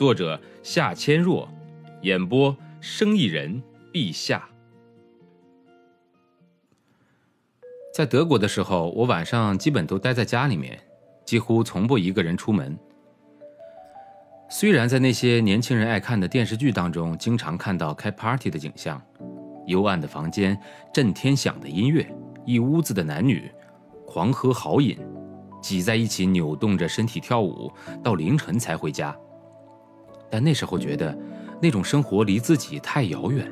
作者夏千若，演播生意人陛下。在德国的时候，我晚上基本都待在家里面，几乎从不一个人出门。虽然在那些年轻人爱看的电视剧当中，经常看到开 party 的景象，幽暗的房间，震天响的音乐，一屋子的男女狂喝豪饮，挤在一起扭动着身体跳舞，到凌晨才回家。但那时候觉得，那种生活离自己太遥远。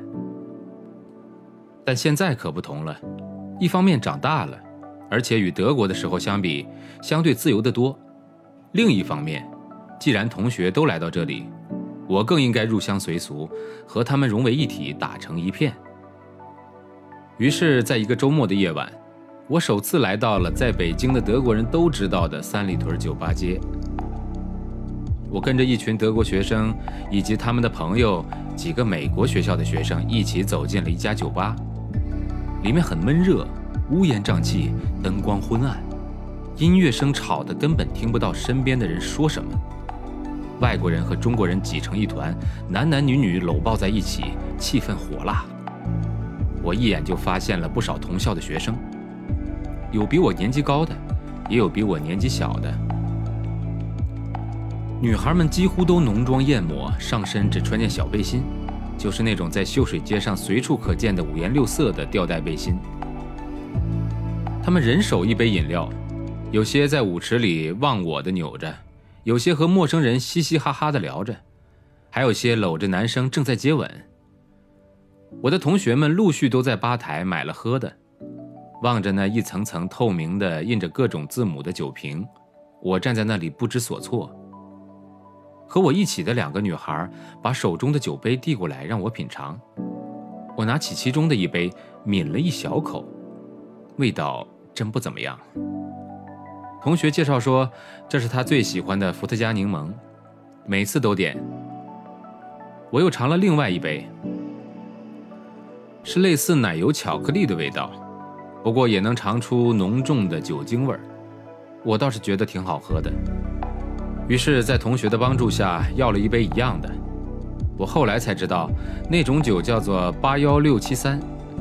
但现在可不同了，一方面长大了，而且与德国的时候相比，相对自由得多；另一方面，既然同学都来到这里，我更应该入乡随俗，和他们融为一体，打成一片。于是，在一个周末的夜晚，我首次来到了在北京的德国人都知道的三里屯酒吧街。我跟着一群德国学生以及他们的朋友，几个美国学校的学生一起走进了一家酒吧。里面很闷热，乌烟瘴气，灯光昏暗，音乐声吵得根本听不到身边的人说什么。外国人和中国人挤成一团，男男女女搂抱在一起，气氛火辣。我一眼就发现了不少同校的学生，有比我年纪高的，也有比我年纪小的。女孩们几乎都浓妆艳抹，上身只穿件小背心，就是那种在秀水街上随处可见的五颜六色的吊带背心。她们人手一杯饮料，有些在舞池里忘我的扭着，有些和陌生人嘻嘻哈哈的聊着，还有些搂着男生正在接吻。我的同学们陆续都在吧台买了喝的，望着那一层层透明的印着各种字母的酒瓶，我站在那里不知所措。和我一起的两个女孩把手中的酒杯递过来，让我品尝。我拿起其中的一杯，抿了一小口，味道真不怎么样。同学介绍说，这是他最喜欢的伏特加柠檬，每次都点。我又尝了另外一杯，是类似奶油巧克力的味道，不过也能尝出浓重的酒精味儿。我倒是觉得挺好喝的。于是，在同学的帮助下，要了一杯一样的。我后来才知道，那种酒叫做八幺六七三，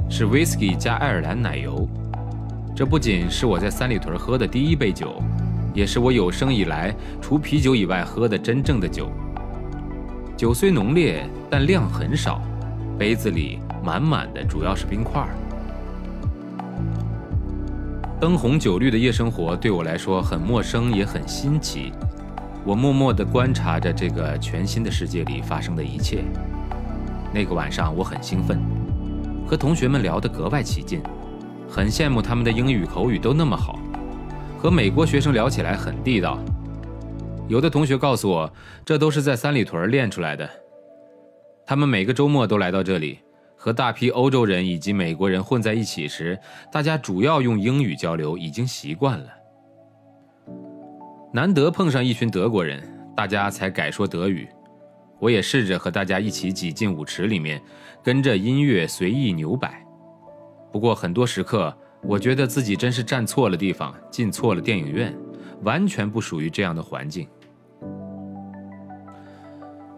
是 whisky 加爱尔兰奶油。这不仅是我在三里屯喝的第一杯酒，也是我有生以来除啤酒以外喝的真正的酒。酒虽浓烈，但量很少，杯子里满满的主要是冰块。灯红酒绿的夜生活对我来说很陌生，也很新奇。我默默地观察着这个全新的世界里发生的一切。那个晚上，我很兴奋，和同学们聊得格外起劲，很羡慕他们的英语口语都那么好，和美国学生聊起来很地道。有的同学告诉我，这都是在三里屯练出来的。他们每个周末都来到这里，和大批欧洲人以及美国人混在一起时，大家主要用英语交流，已经习惯了。难得碰上一群德国人，大家才改说德语。我也试着和大家一起挤进舞池里面，跟着音乐随意扭摆。不过很多时刻，我觉得自己真是站错了地方，进错了电影院，完全不属于这样的环境。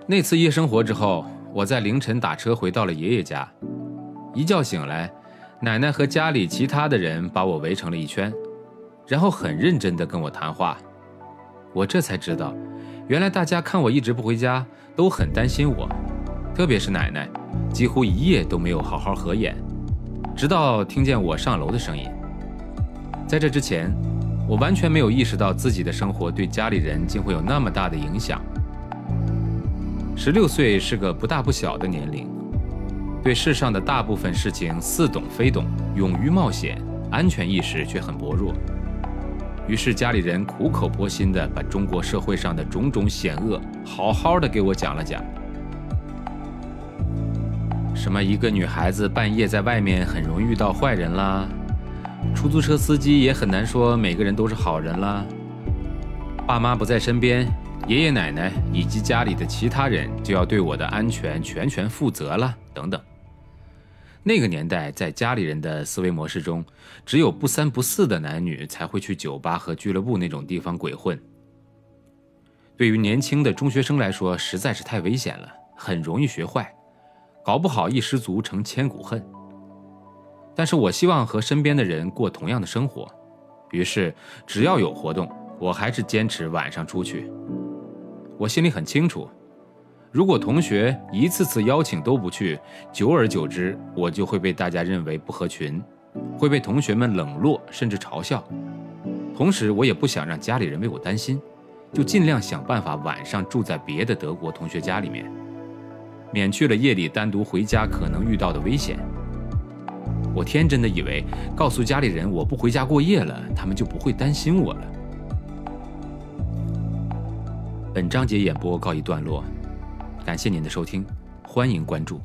那次夜生活之后，我在凌晨打车回到了爷爷家。一觉醒来，奶奶和家里其他的人把我围成了一圈，然后很认真地跟我谈话。我这才知道，原来大家看我一直不回家，都很担心我，特别是奶奶，几乎一夜都没有好好合眼，直到听见我上楼的声音。在这之前，我完全没有意识到自己的生活对家里人竟会有那么大的影响。十六岁是个不大不小的年龄，对世上的大部分事情似懂非懂，勇于冒险，安全意识却很薄弱。于是家里人苦口婆心地把中国社会上的种种险恶好好的给我讲了讲。什么一个女孩子半夜在外面很容易遇到坏人啦，出租车司机也很难说每个人都是好人啦。爸妈不在身边，爷爷奶奶以及家里的其他人就要对我的安全全权负责了，等等。那个年代，在家里人的思维模式中，只有不三不四的男女才会去酒吧和俱乐部那种地方鬼混。对于年轻的中学生来说，实在是太危险了，很容易学坏，搞不好一失足成千古恨。但是我希望和身边的人过同样的生活，于是只要有活动，我还是坚持晚上出去。我心里很清楚。如果同学一次次邀请都不去，久而久之，我就会被大家认为不合群，会被同学们冷落甚至嘲笑。同时，我也不想让家里人为我担心，就尽量想办法晚上住在别的德国同学家里面，免去了夜里单独回家可能遇到的危险。我天真的以为，告诉家里人我不回家过夜了，他们就不会担心我了。本章节演播告一段落。感谢您的收听，欢迎关注。